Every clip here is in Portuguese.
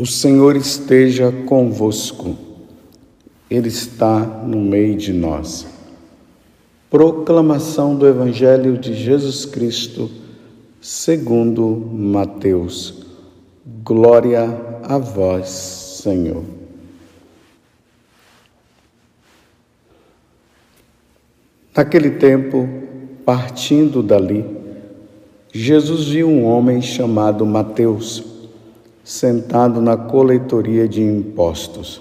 O Senhor esteja convosco, Ele está no meio de nós. Proclamação do Evangelho de Jesus Cristo, segundo Mateus. Glória a vós, Senhor. Naquele tempo, partindo dali, Jesus viu um homem chamado Mateus sentado na coletoria de impostos,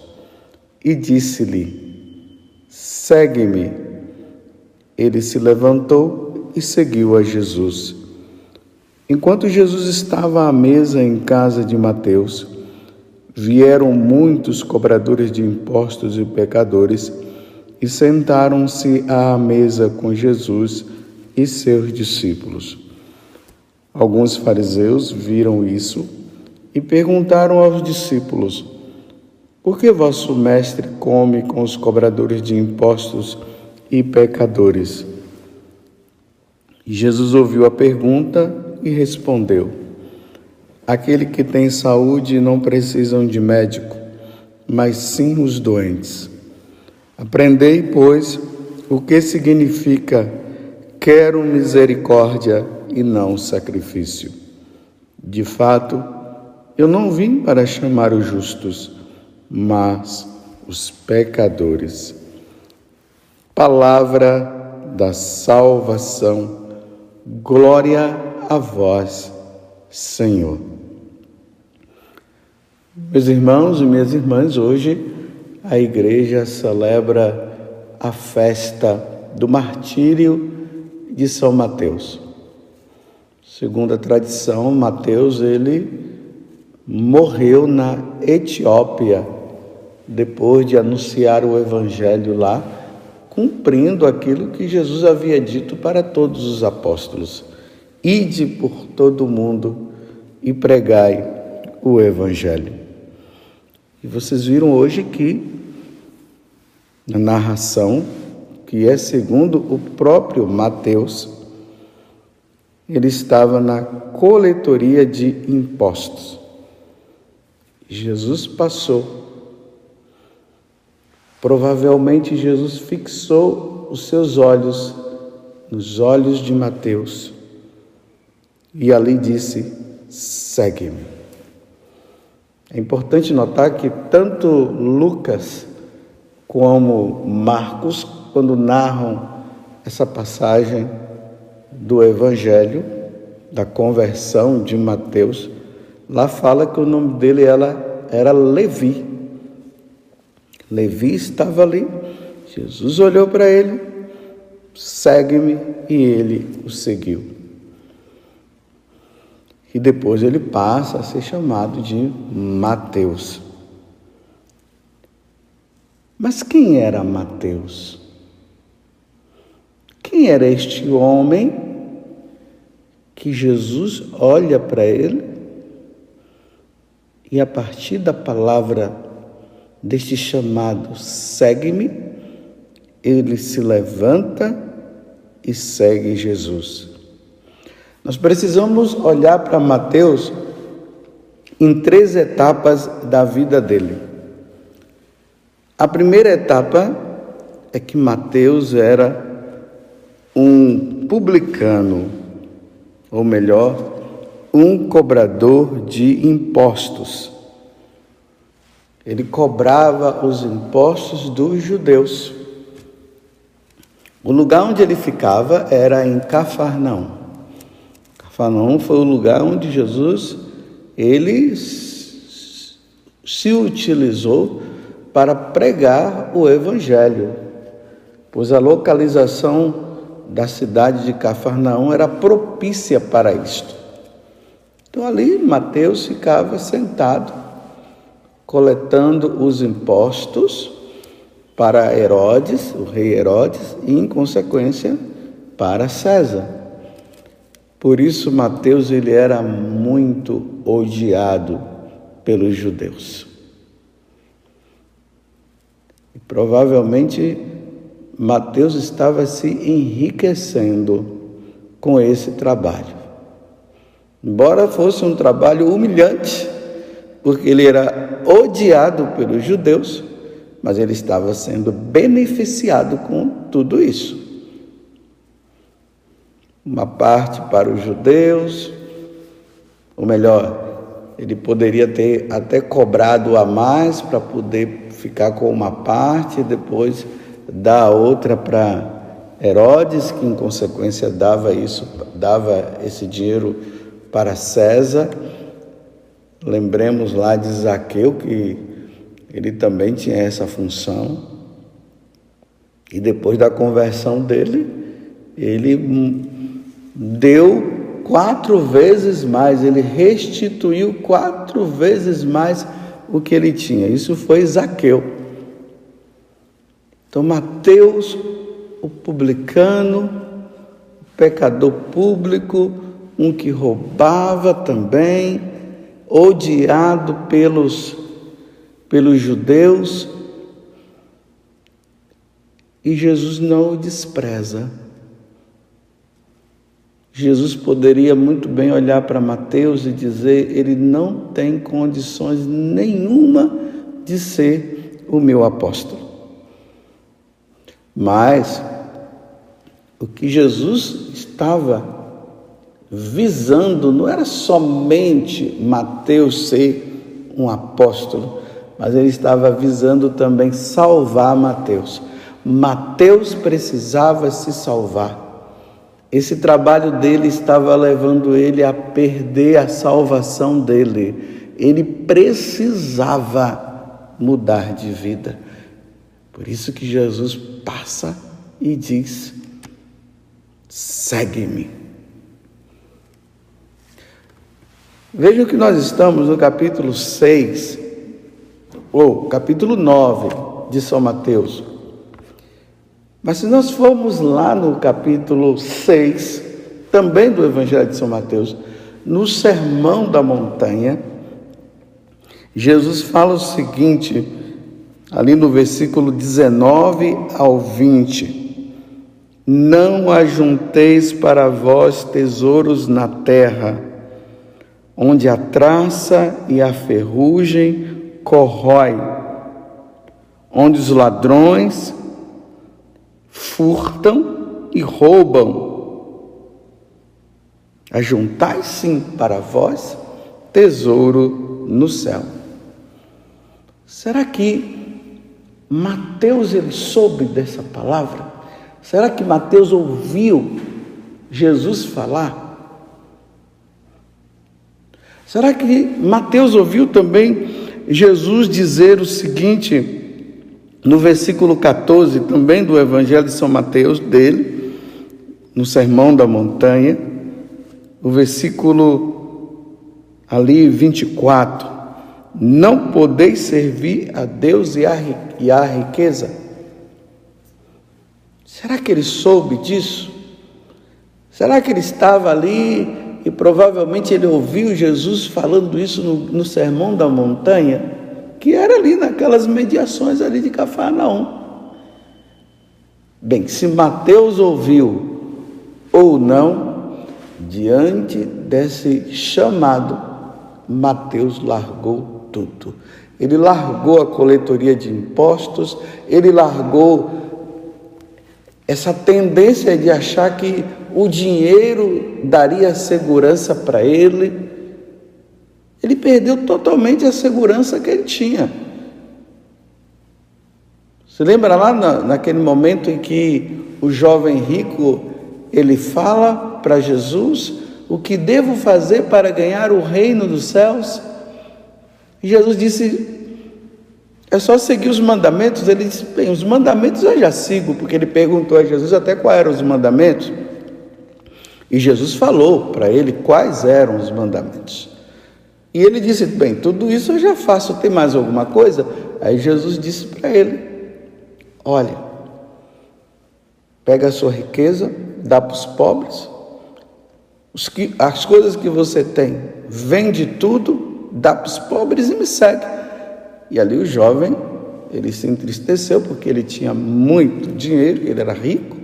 e disse-lhe: Segue-me. Ele se levantou e seguiu a Jesus. Enquanto Jesus estava à mesa em casa de Mateus, vieram muitos cobradores de impostos e pecadores e sentaram-se à mesa com Jesus e seus discípulos. Alguns fariseus viram isso e perguntaram aos discípulos: Por que vosso mestre come com os cobradores de impostos e pecadores? Jesus ouviu a pergunta e respondeu: Aquele que tem saúde não precisam de médico, mas sim os doentes. Aprendei, pois, o que significa quero misericórdia e não sacrifício. De fato, eu não vim para chamar os justos, mas os pecadores. Palavra da salvação, glória a vós, Senhor. Meus irmãos e minhas irmãs, hoje a igreja celebra a festa do martírio de São Mateus. Segundo a tradição, Mateus ele morreu na Etiópia, depois de anunciar o Evangelho lá, cumprindo aquilo que Jesus havia dito para todos os apóstolos: Ide por todo o mundo e pregai o Evangelho. E vocês viram hoje que, na narração, que é segundo o próprio Mateus, ele estava na coletoria de impostos. Jesus passou. Provavelmente Jesus fixou os seus olhos nos olhos de Mateus e ali disse: segue-me. É importante notar que tanto Lucas como Marcos, quando narram essa passagem do Evangelho, da conversão de Mateus, Lá fala que o nome dele era, era Levi. Levi estava ali. Jesus olhou para ele, segue-me, e ele o seguiu. E depois ele passa a ser chamado de Mateus. Mas quem era Mateus? Quem era este homem que Jesus olha para ele e a partir da palavra deste chamado, segue-me, ele se levanta e segue Jesus. Nós precisamos olhar para Mateus em três etapas da vida dele. A primeira etapa é que Mateus era um publicano, ou melhor, um cobrador de impostos. Ele cobrava os impostos dos judeus. O lugar onde ele ficava era em Cafarnaum. Cafarnaum foi o lugar onde Jesus ele se utilizou para pregar o evangelho, pois a localização da cidade de Cafarnaum era propícia para isto. Então ali Mateus ficava sentado, coletando os impostos para Herodes, o rei Herodes, e em consequência para César. Por isso Mateus ele era muito odiado pelos judeus. E provavelmente Mateus estava se enriquecendo com esse trabalho. Embora fosse um trabalho humilhante, porque ele era odiado pelos judeus, mas ele estava sendo beneficiado com tudo isso. Uma parte para os judeus, ou melhor, ele poderia ter até cobrado a mais para poder ficar com uma parte e depois dar a outra para Herodes, que em consequência dava isso, dava esse dinheiro para César. Lembremos lá de Zaqueu que ele também tinha essa função. E depois da conversão dele, ele deu quatro vezes mais, ele restituiu quatro vezes mais o que ele tinha. Isso foi Zaqueu. Então, Mateus, o publicano, o pecador público, um que roubava também, odiado pelos, pelos judeus, e Jesus não o despreza. Jesus poderia muito bem olhar para Mateus e dizer: ele não tem condições nenhuma de ser o meu apóstolo. Mas o que Jesus estava visando não era somente Mateus ser um apóstolo, mas ele estava visando também salvar Mateus. Mateus precisava se salvar. Esse trabalho dele estava levando ele a perder a salvação dele. Ele precisava mudar de vida. Por isso que Jesus passa e diz: segue-me. Vejam que nós estamos no capítulo 6, ou capítulo 9 de São Mateus. Mas se nós formos lá no capítulo 6, também do Evangelho de São Mateus, no Sermão da Montanha, Jesus fala o seguinte, ali no versículo 19 ao 20: Não ajunteis para vós tesouros na terra, onde a traça e a ferrugem corrói, onde os ladrões furtam e roubam. Ajuntai sim para vós tesouro no céu. Será que Mateus ele soube dessa palavra? Será que Mateus ouviu Jesus falar? Será que Mateus ouviu também Jesus dizer o seguinte: no versículo 14, também do Evangelho de São Mateus, dele, no Sermão da Montanha, o versículo ali 24: Não podeis servir a Deus e a, e a riqueza. Será que ele soube disso? Será que ele estava ali e provavelmente ele ouviu Jesus falando isso no, no Sermão da Montanha? que era ali naquelas mediações ali de Cafarnaum. Bem, se Mateus ouviu ou não, diante desse chamado, Mateus largou tudo. Ele largou a coletoria de impostos, ele largou essa tendência de achar que o dinheiro daria segurança para ele, ele perdeu totalmente a segurança que ele tinha. Se lembra lá na, naquele momento em que o jovem rico ele fala para Jesus o que devo fazer para ganhar o reino dos céus? E Jesus disse: é só seguir os mandamentos. Ele disse: bem, os mandamentos eu já sigo, porque ele perguntou a Jesus até quais eram os mandamentos. E Jesus falou para ele quais eram os mandamentos. E ele disse: Bem, tudo isso eu já faço, tem mais alguma coisa? Aí Jesus disse para ele: Olha, pega a sua riqueza, dá para os pobres, as coisas que você tem, vende tudo, dá para os pobres e me segue. E ali o jovem, ele se entristeceu porque ele tinha muito dinheiro, ele era rico,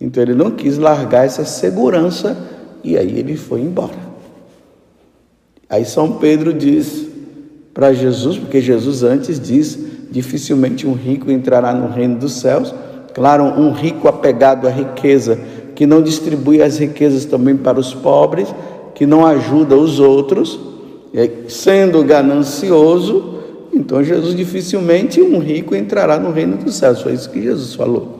então ele não quis largar essa segurança e aí ele foi embora. Aí São Pedro diz: para Jesus, porque Jesus antes diz: dificilmente um rico entrará no reino dos céus. Claro, um rico apegado à riqueza, que não distribui as riquezas também para os pobres, que não ajuda os outros, sendo ganancioso, então Jesus dificilmente um rico entrará no reino dos céus. Foi isso que Jesus falou.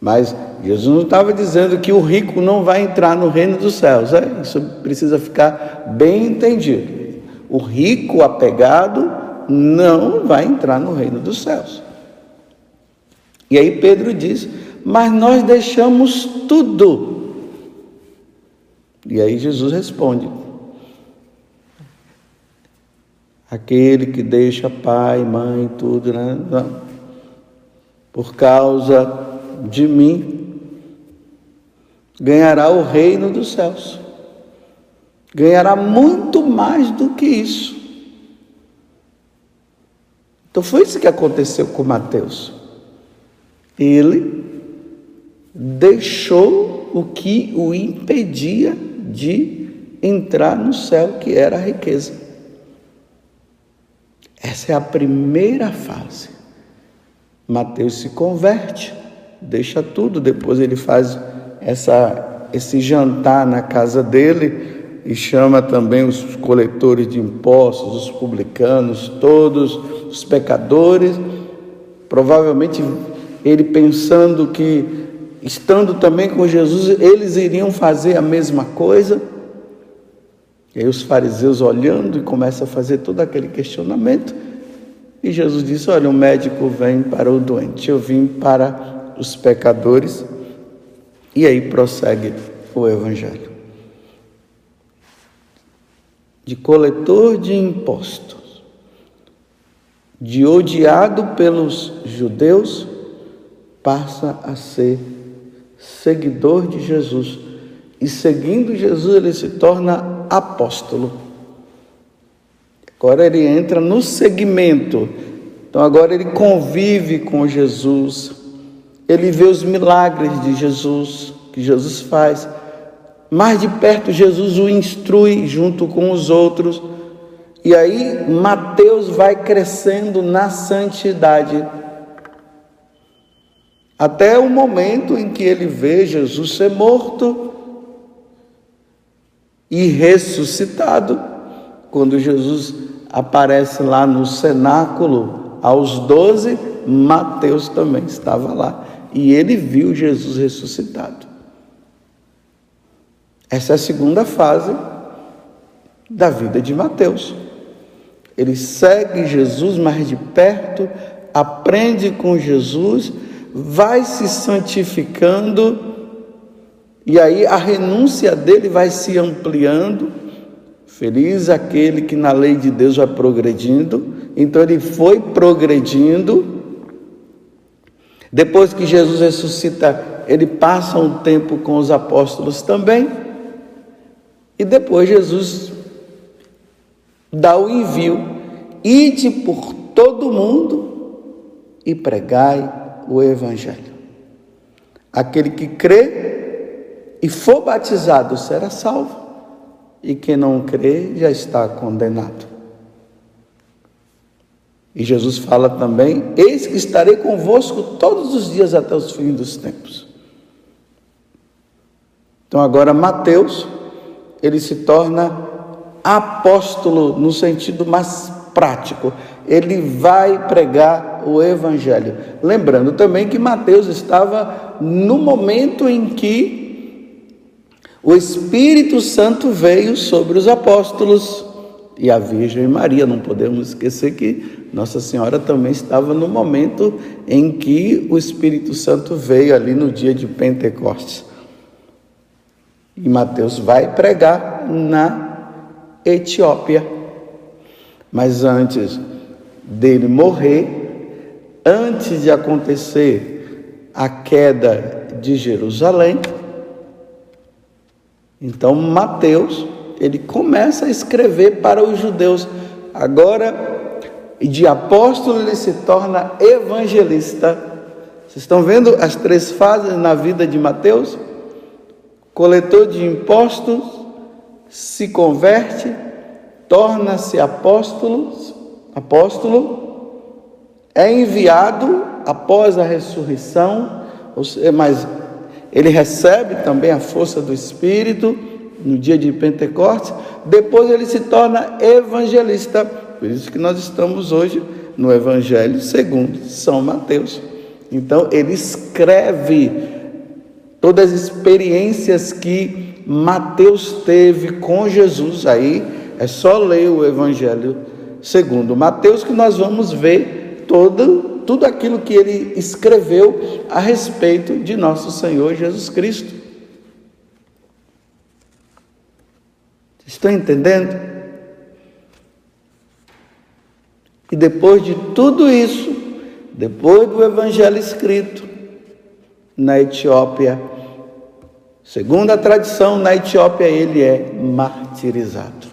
Mas Jesus não estava dizendo que o rico não vai entrar no reino dos céus. É? Isso precisa ficar bem entendido. O rico apegado não vai entrar no reino dos céus. E aí Pedro diz: Mas nós deixamos tudo. E aí Jesus responde: Aquele que deixa pai, mãe, tudo, né? por causa de mim, ganhará o reino dos céus. Ganhará muito mais do que isso. Então foi isso que aconteceu com Mateus. Ele deixou o que o impedia de entrar no céu, que era a riqueza. Essa é a primeira fase. Mateus se converte, deixa tudo, depois ele faz essa, esse jantar na casa dele e chama também os coletores de impostos, os publicanos, todos os pecadores. Provavelmente ele pensando que, estando também com Jesus, eles iriam fazer a mesma coisa. E aí os fariseus olhando e começam a fazer todo aquele questionamento. E Jesus disse: Olha, o médico vem para o doente, eu vim para os pecadores. E aí prossegue o Evangelho. De coletor de impostos, de odiado pelos judeus, passa a ser seguidor de Jesus. E seguindo Jesus, ele se torna apóstolo. Agora ele entra no segmento. Então agora ele convive com Jesus. Ele vê os milagres de Jesus, que Jesus faz. Mais de perto, Jesus o instrui junto com os outros. E aí Mateus vai crescendo na santidade. Até o momento em que ele vê Jesus ser morto e ressuscitado. Quando Jesus aparece lá no cenáculo aos doze, Mateus também estava lá e ele viu Jesus ressuscitado. Essa é a segunda fase da vida de Mateus. Ele segue Jesus mais de perto, aprende com Jesus, vai se santificando e aí a renúncia dele vai se ampliando. Feliz aquele que na lei de Deus vai progredindo. Então ele foi progredindo. Depois que Jesus ressuscita, ele passa um tempo com os apóstolos também. E depois Jesus dá o envio: ide por todo mundo e pregai o evangelho. Aquele que crê e for batizado será salvo, e quem não crê já está condenado. E Jesus fala também: Eis que estarei convosco todos os dias até os fins dos tempos. Então, agora, Mateus, ele se torna apóstolo no sentido mais prático. Ele vai pregar o evangelho. Lembrando também que Mateus estava no momento em que o Espírito Santo veio sobre os apóstolos e a Virgem Maria. Não podemos esquecer que Nossa Senhora também estava no momento em que o Espírito Santo veio ali no dia de Pentecostes. E Mateus vai pregar na Etiópia. Mas antes dele morrer, antes de acontecer a queda de Jerusalém, então Mateus, ele começa a escrever para os judeus. Agora, de apóstolo ele se torna evangelista. Vocês estão vendo as três fases na vida de Mateus? Coletor de impostos, se converte, torna-se apóstolo, apóstolo, é enviado após a ressurreição, mas ele recebe também a força do Espírito no dia de Pentecostes, depois ele se torna evangelista. Por isso que nós estamos hoje no Evangelho segundo São Mateus. Então ele escreve todas as experiências que Mateus teve com Jesus. Aí é só ler o Evangelho segundo Mateus que nós vamos ver todo, tudo aquilo que ele escreveu a respeito de nosso Senhor Jesus Cristo. Estão entendendo? E depois de tudo isso, depois do evangelho escrito na Etiópia, segundo a tradição, na Etiópia ele é martirizado.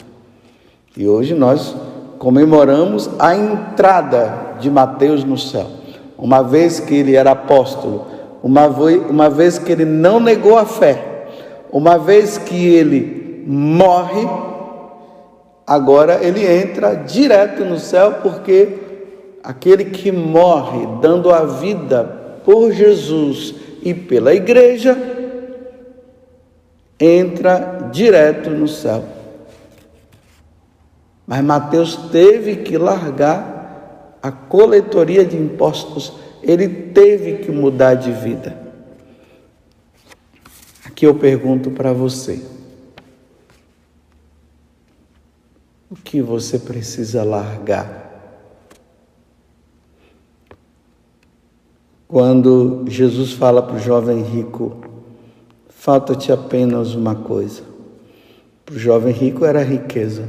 E hoje nós comemoramos a entrada de Mateus no céu. Uma vez que ele era apóstolo, uma vez, que ele não negou a fé, uma vez que ele morre, agora ele entra direto no céu, porque aquele que morre dando a vida por Jesus e pela igreja, entra direto no céu. Mas Mateus teve que largar a coletoria de impostos, ele teve que mudar de vida. Aqui eu pergunto para você. O que você precisa largar? Quando Jesus fala para o jovem rico, falta-te apenas uma coisa. Para o jovem rico era riqueza.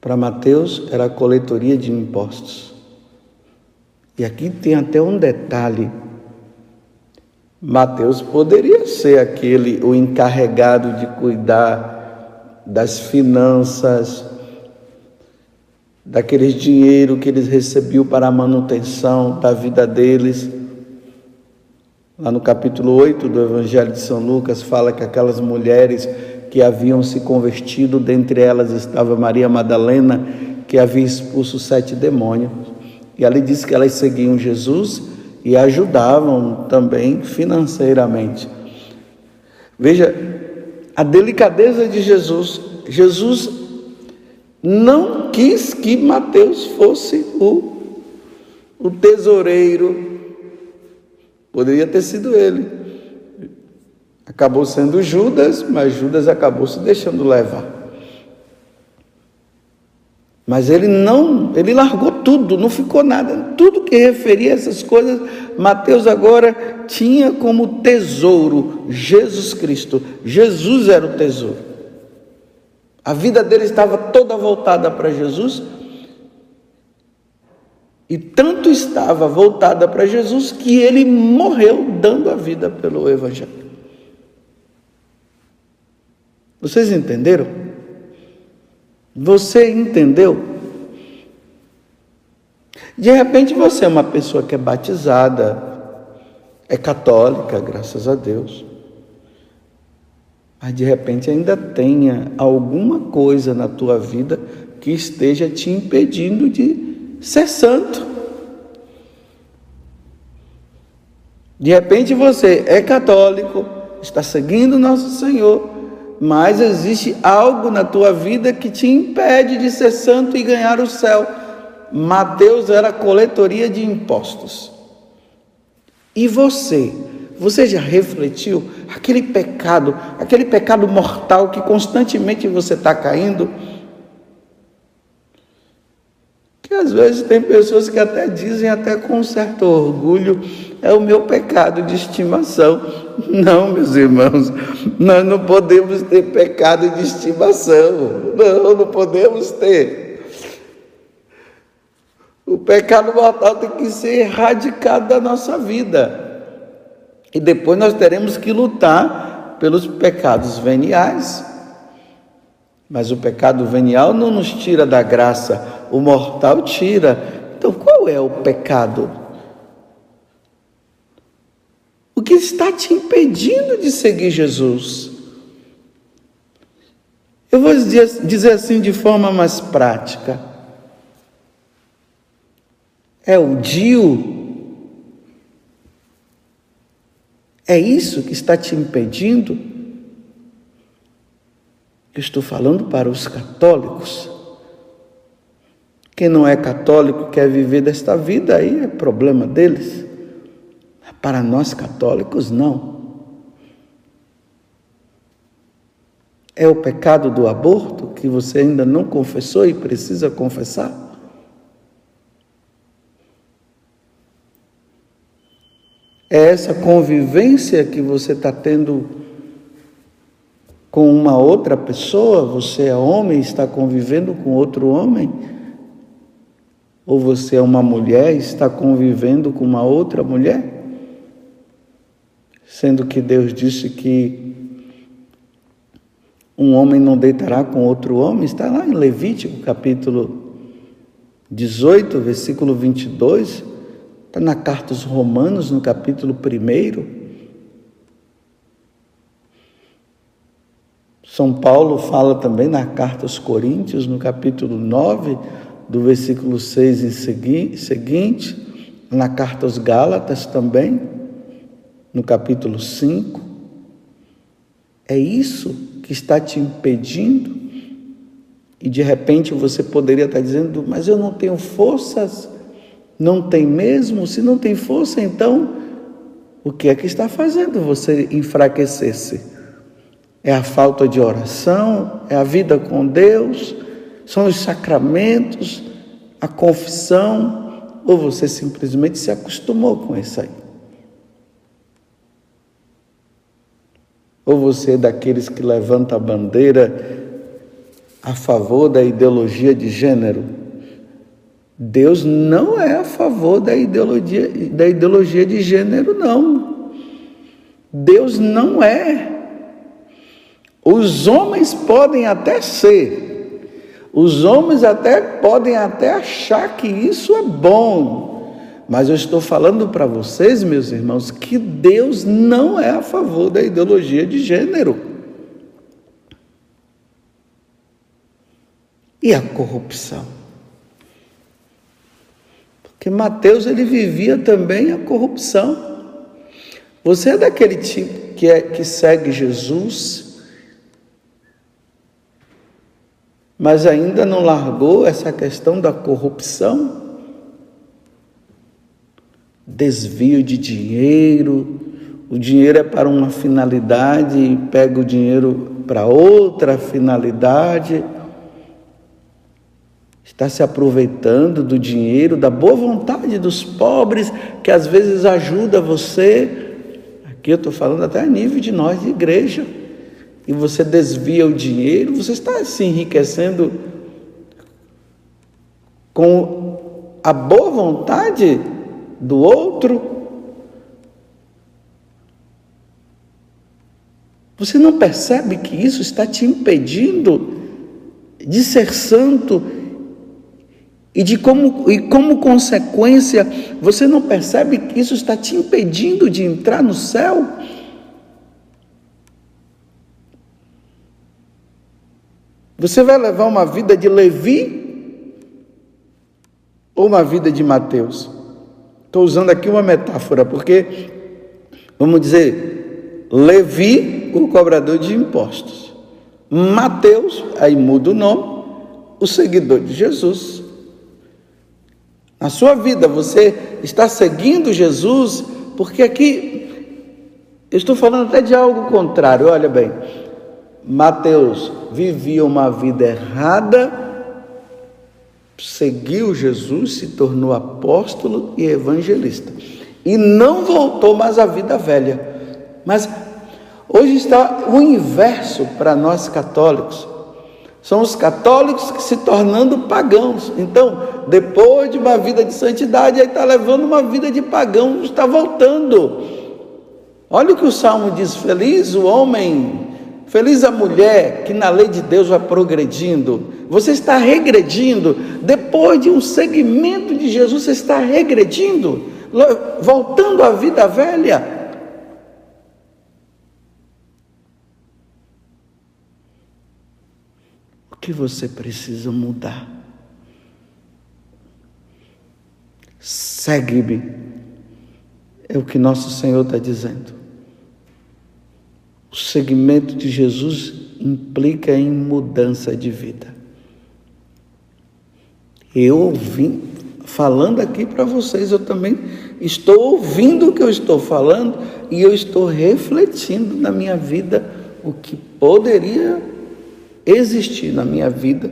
Para Mateus era a coletoria de impostos. E aqui tem até um detalhe. Mateus poderia ser aquele o encarregado de cuidar das finanças, daqueles dinheiro que eles recebiam para a manutenção da vida deles. Lá no capítulo 8 do Evangelho de São Lucas fala que aquelas mulheres que haviam se convertido, dentre elas estava Maria Madalena, que havia expulso sete demônios. E ali diz que elas seguiam Jesus e ajudavam também financeiramente. Veja, a delicadeza de Jesus. Jesus não quis que Mateus fosse o, o tesoureiro. Poderia ter sido ele. Acabou sendo Judas, mas Judas acabou se deixando levar. Mas ele não, ele largou tudo, não ficou nada. Tudo que referia a essas coisas, Mateus agora tinha como tesouro Jesus Cristo. Jesus era o tesouro. A vida dele estava toda voltada para Jesus. E tanto estava voltada para Jesus que ele morreu dando a vida pelo Evangelho. Vocês entenderam? Você entendeu? De repente você é uma pessoa que é batizada, é católica, graças a Deus. Mas de repente ainda tenha alguma coisa na tua vida que esteja te impedindo de ser santo. De repente você é católico, está seguindo nosso Senhor, mas existe algo na tua vida que te impede de ser santo e ganhar o céu. Mateus era coletoria de impostos. E você? Você já refletiu aquele pecado, aquele pecado mortal que constantemente você está caindo? Que às vezes tem pessoas que até dizem, até com certo orgulho, é o meu pecado de estimação. Não, meus irmãos, nós não podemos ter pecado de estimação. Não, não podemos ter. O pecado mortal tem que ser erradicado da nossa vida. E depois nós teremos que lutar pelos pecados veniais. Mas o pecado venial não nos tira da graça, o mortal tira. Então, qual é o pecado? O que está te impedindo de seguir Jesus? Eu vou dizer assim de forma mais prática. É o Dio. É isso que está te impedindo? Eu estou falando para os católicos. Quem não é católico quer viver desta vida, aí é problema deles. Para nós católicos, não. É o pecado do aborto que você ainda não confessou e precisa confessar? É essa convivência que você está tendo com uma outra pessoa? Você é homem e está convivendo com outro homem? Ou você é uma mulher e está convivendo com uma outra mulher? Sendo que Deus disse que um homem não deitará com outro homem, está lá em Levítico capítulo 18, versículo 22, está na carta aos Romanos, no capítulo 1. São Paulo fala também na carta aos Coríntios, no capítulo 9, do versículo 6 em seguinte, na carta aos Gálatas também, no capítulo 5. É isso que está te impedindo, e de repente você poderia estar dizendo, mas eu não tenho forças, não tem mesmo? Se não tem força, então o que é que está fazendo você enfraquecer-se? É a falta de oração? É a vida com Deus? São os sacramentos? A confissão? Ou você simplesmente se acostumou com isso aí? Ou você é daqueles que levanta a bandeira a favor da ideologia de gênero? Deus não é a favor da ideologia, da ideologia de gênero, não. Deus não é. Os homens podem até ser, os homens até podem até achar que isso é bom, mas eu estou falando para vocês, meus irmãos, que Deus não é a favor da ideologia de gênero. E a corrupção? Porque Mateus ele vivia também a corrupção. Você é daquele tipo que, é, que segue Jesus, mas ainda não largou essa questão da corrupção? Desvio de dinheiro, o dinheiro é para uma finalidade e pega o dinheiro para outra finalidade. Está se aproveitando do dinheiro, da boa vontade dos pobres, que às vezes ajuda você. Aqui eu estou falando até a nível de nós, de igreja. E você desvia o dinheiro, você está se enriquecendo com a boa vontade do outro. Você não percebe que isso está te impedindo de ser santo e de como e como consequência, você não percebe que isso está te impedindo de entrar no céu? Você vai levar uma vida de Levi ou uma vida de Mateus? Estou usando aqui uma metáfora, porque, vamos dizer, Levi, o cobrador de impostos. Mateus, aí muda o nome, o seguidor de Jesus. Na sua vida, você está seguindo Jesus, porque aqui eu estou falando até de algo contrário, olha bem. Mateus vivia uma vida errada seguiu Jesus, se tornou apóstolo e evangelista. E não voltou mais à vida velha. Mas hoje está o inverso para nós católicos. São os católicos que se tornando pagãos. Então, depois de uma vida de santidade, aí está levando uma vida de pagão, está voltando. Olha o que o Salmo diz: Feliz o homem, feliz a mulher que na lei de Deus vai progredindo você está regredindo. Depois de um segmento de Jesus, você está regredindo, voltando à vida velha. que você precisa mudar. Segue-me, é o que nosso Senhor está dizendo. O segmento de Jesus implica em mudança de vida. Eu vim falando aqui para vocês, eu também estou ouvindo o que eu estou falando e eu estou refletindo na minha vida o que poderia existir na minha vida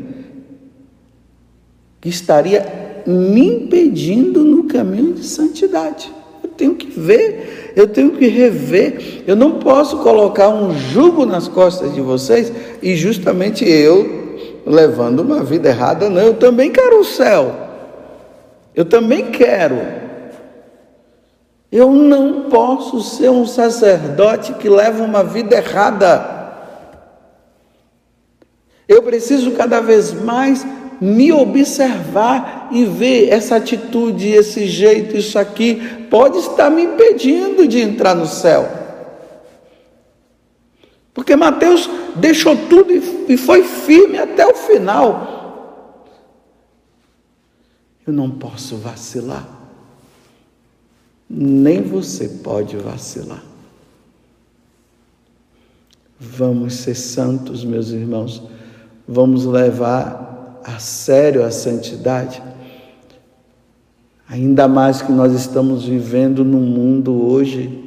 que estaria me impedindo no caminho de santidade. Tenho que ver, eu tenho que rever. Eu não posso colocar um jugo nas costas de vocês e justamente eu levando uma vida errada, não. Eu também quero o céu. Eu também quero. Eu não posso ser um sacerdote que leva uma vida errada. Eu preciso cada vez mais me observar e ver essa atitude, esse jeito, isso aqui pode estar me impedindo de entrar no céu. Porque Mateus deixou tudo e foi firme até o final. Eu não posso vacilar. Nem você pode vacilar. Vamos ser santos, meus irmãos vamos levar a sério a santidade. Ainda mais que nós estamos vivendo num mundo hoje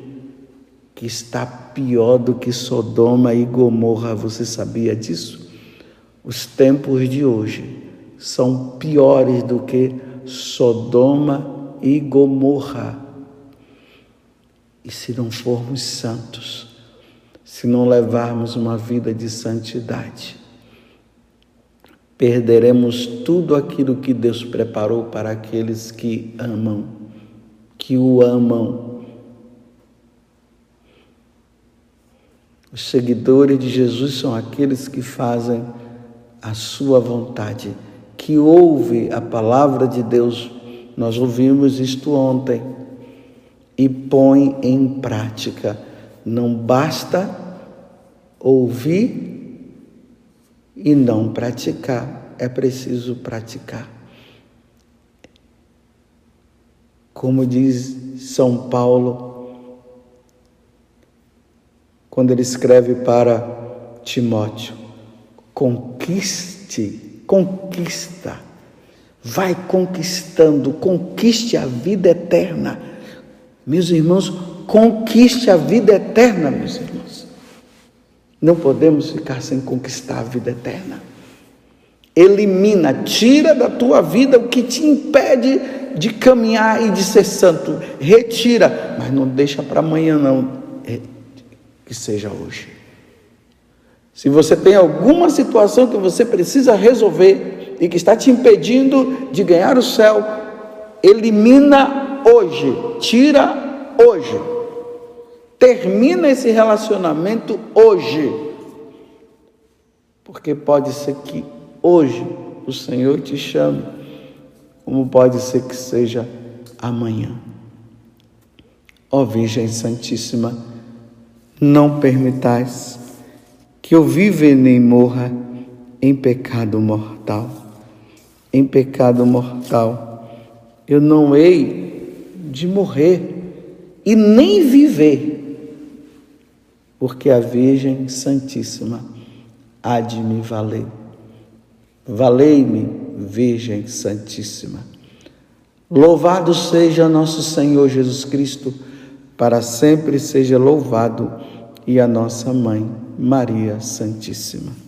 que está pior do que Sodoma e Gomorra. Você sabia disso? Os tempos de hoje são piores do que Sodoma e Gomorra. E se não formos santos, se não levarmos uma vida de santidade, perderemos tudo aquilo que Deus preparou para aqueles que amam, que o amam. Os seguidores de Jesus são aqueles que fazem a sua vontade, que ouve a palavra de Deus. Nós ouvimos isto ontem e põe em prática. Não basta ouvir e não praticar, é preciso praticar. Como diz São Paulo, quando ele escreve para Timóteo: conquiste, conquista, vai conquistando, conquiste a vida eterna. Meus irmãos, conquiste a vida eterna, meus irmãos. Não podemos ficar sem conquistar a vida eterna. Elimina, tira da tua vida o que te impede de caminhar e de ser santo. Retira, mas não deixa para amanhã não, é, que seja hoje. Se você tem alguma situação que você precisa resolver e que está te impedindo de ganhar o céu, elimina hoje, tira hoje. Termina esse relacionamento hoje. Porque pode ser que hoje o Senhor te chame, como pode ser que seja amanhã. Ó Virgem Santíssima, não permitais que eu viva nem morra em pecado mortal. Em pecado mortal, eu não hei de morrer e nem viver porque a Virgem Santíssima há de me valer. Valei-me, Virgem Santíssima. Louvado seja nosso Senhor Jesus Cristo, para sempre seja louvado, e a nossa mãe, Maria Santíssima.